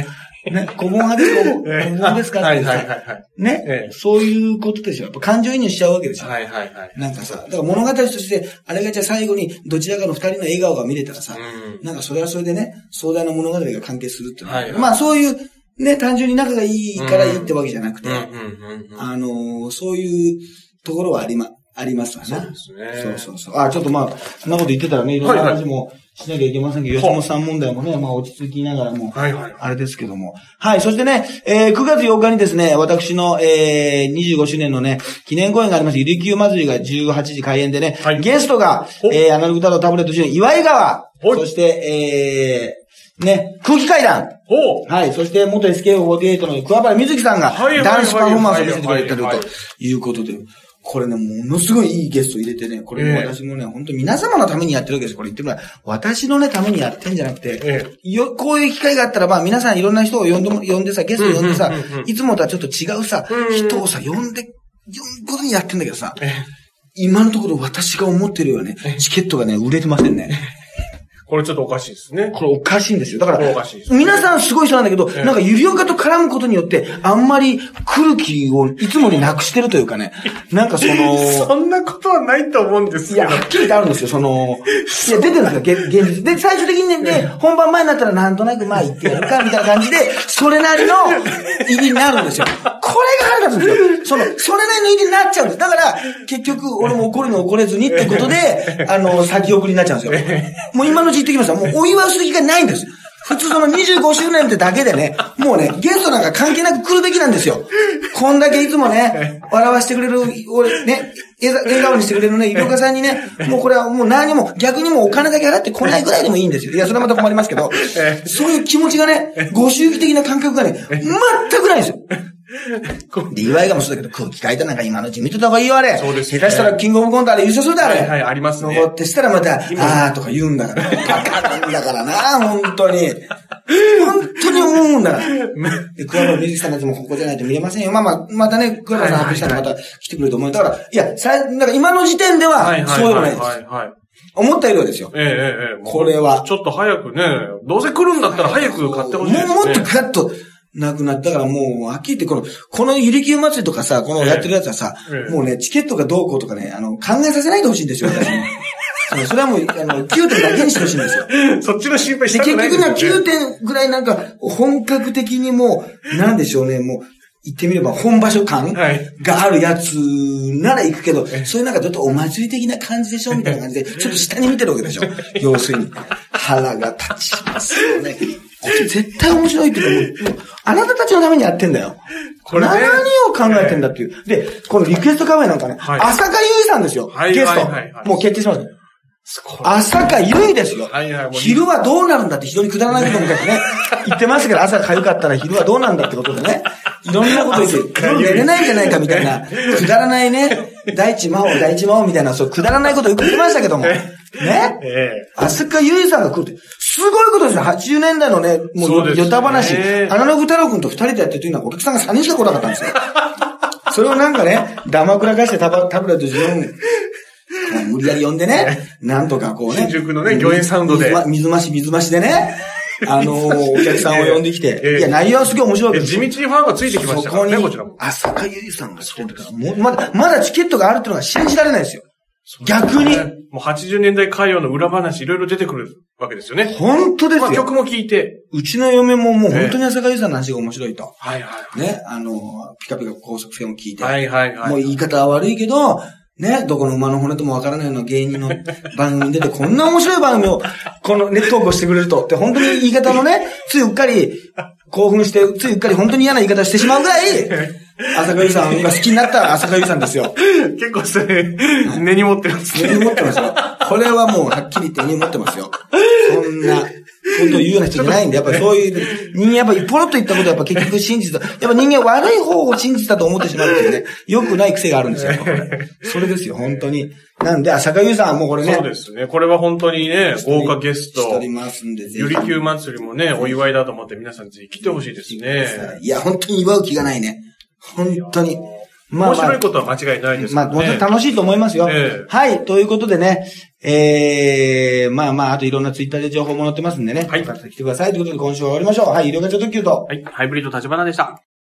ね、小盆派ですか？小盆小盆ですか？はいはいはいはい。ね、ええそういうことでしょ。やっぱ感情移入しちゃうわけでしょ。はいはいはい。なんかさ、だから物語として、あれがじゃあ最後にどちらかの二人の笑顔が見れたらさ、うんなんかそれはそれでね、壮大な物語が関係するっていうまあそういう、ね、単純に仲がいいからいいってわけじゃなくて。あのーそういうところはありま、ありますわな。そうですね。そうそうそう。あ、ちょっとまあ、そんなこと言ってたらね、いろんな話もしなきゃいけませんけど、吉本さん問題もね、まあ落ち着きながらも、はいはい。あれですけども。はい。そしてね、えー9月8日にですね、私の、えー25周年のね、記念公演があります。ゆりきゅう祭りが18時開演でね、はいゲストがお、えーアナログ太郎タブレット主演、岩井川、そして、えーね、空気階段、はい。そして、元 SK48 の桑原瑞希さんが、はいはいはいダンスパフォーマンスを見せてくれてるはいはいはいということで、これね、ものすごいいいゲスト入れてね、これもええ。私もね、本当皆様のためにやってるわけです。これ言ってみれば、私のね、ためにやってんじゃなくて、えよ、こういう機会があったら、まあ皆さんいろんな人を呼んでも、呼んでさ、ゲストを呼んでさいつもとはちょっと違うさ人をさ、呼んで、呼ぶことにやってんだけどさ、え今のところ私が思ってるようね、チケットがね、売れてませんね。これちょっとおかしいですね。これおかしいんですよ。だからかしいです、皆さんすごい人なんだけど、ええなんかゆりおかと絡むことによって、あんまり来る気をいつもになくしてるというかね、なんかその、そんなことはないと思うんですいや、けど。はっきり言ってあるんですよ、その、いや、出てるんですよ、現現実。で、最終的にね、で、本番前になったらなんとなくまあ言ってやるか、みたいな感じで、それなりの入りになるんですよ。これが腹立つんですよ。その、それなりの入りになっちゃうんです。だから、結局、俺も怒るに怒れずにってことで、あの、先送りになっちゃうんですよ。もう今のうち言ってきました。もうお祝いする気がないんです。普通その25周年ってだけでね、もうね、ゲストなんか関係なく来るべきなんですよ。こんだけいつもね、笑わしてくれる、俺ね、笑笑顔にしてくれるね、イルカさんにね、もうこれはもう何も、逆にもうお金だけ払って来ないぐらいでもいいんですよ。いや、それはまた困りますけど、そういう気持ちがね、ご祝儀的な感覚がね、全くないんですよ。で、岩井がもそうだけど、空気変えたなんか今のうち見てた方がいいよ、あれ。そうですね下手したらキングオブコントあれ優勝するだ、あれ。はいはいありますね残ってしたらまた、あーとか言うんだから。バカなんだからな、本当に。本当に思うんだから。で、桑原瑞希さんたちもここじゃないと見れませんよ。まあまあ、またね、桑原さん発表したらまた来てくれると思う。だから、いや、さ、なんか今の時点では、そうでもないです。はいはい。思ったよりはですよ。ええええええ。これはちょっと早くね、どうせ来るんだったら早く買ってほしいですね。もうもっとガッと、なくなったからもう、はっきり言って、この、このゆりきゅう祭りとかさ、このやってるやつはさ、ええもうね、チケットがどうこうとかね、あの、考えさせないでほしいんですよ、私に あのそれはもう、あの、9点だけにしてほしいんですよ。そっちの心配しで、たく結局ね、ないですよ、9ね。点ぐらいなんか、本格的にもう、なんでしょうね、もう、言ってみれば本場所感はいがあるやつなら行くけど、そういうなんかちょっとお祭り的な感じでしょみたいな感じで、ちょっと下に見てるわけでしょ 要するに。腹が立ちますよね。これ絶対面白いっていうあなたたちのためにやってんだよ。これね何を考えてんだっていう。で、このリクエストカフェなんかね、はい浅香唯さんですよ。はいゲストはいはいは。いもう決定します。これ朝香ゆいですよ。昼はどうなるんだって非常にくだらないこと昔ね、言ってましたけど、朝かゆかったら昼はどうなんだってことでね、いろんなこと言って、寝れないんじゃないかみたいな、くだらないね、大地魔王、大地魔王みたいな、そう、くだらないことよく言ってましたけども、ね？ええ朝香ゆいさんが来るって、すごいことですよ。80年代のね、もう、ヨタ話、アナログ太郎くんと二人でやってるというのはお客さんが3人しか来なかったんですよ。それをなんかね、ダマくらかしてタバタブレット自分、無理やり呼んでね、なんとかこうね。新宿のね御苑サウンドで水増し水増しでね、あのー お客さんを呼んできて、ええいや、内容はすげえ面白いわけ地道にファンがついてきましたからね、そこちらも。、浅香ゆいさんが来てるから、もう、まだ、まだチケットがあるっていうのが信じられないですよ。逆に。もう80年代歌謡の裏話いろいろ出てくるわけですよね。本当ですよ。まあ曲も聴いて。うちの嫁ももう本当に浅香ゆいさんの話が面白いと。はいはいね、あのー、ピカピカ高速船を聞いて。はいはいはい。もう言い方は悪いけど、ね、どこの馬の骨ともわからないような芸人の 番組に出て、こんな面白い番組を、このネット投稿してくれるとって、本当に言い方のね、ついうっかり、興奮して、ついうっかり本当に嫌な言い方してしまうぐらい、浅香ゆいさん、今好きになった浅香ゆいさんですよ。結構それ、根に持ってます根に持ってますよ。これはもうはっきり言って身に持ってますよ。そんなこと言うような人じゃないんで、やっぱりそういう、人間やっぱりポロッと言ったことはやっぱ結局真実だ。やっぱ人間悪い方を真実だと思ってしまうっていうね、良くない癖があるんですよ。それですよ、本当に。なんで、浅香優さんはもうこれね。そうですね。これは本当にね、豪華ゲスト。しておりますんで、ぜゆりきゅう祭りもね、お祝いだと思って皆さんぜひ来てほしいですね。いや、本当に祝う気がないね。本当に。まあ、面白いことは間違いないですまあ。本当に楽しいと思いますよ。ええはい、ということでね、えー、まあまあ、あといろんなツイッターで情報も載ってますんでね。はい来てください。ということで今週は終わりましょう。はい、医療ガチャ特急と。はい。ハイブリッド立花でした。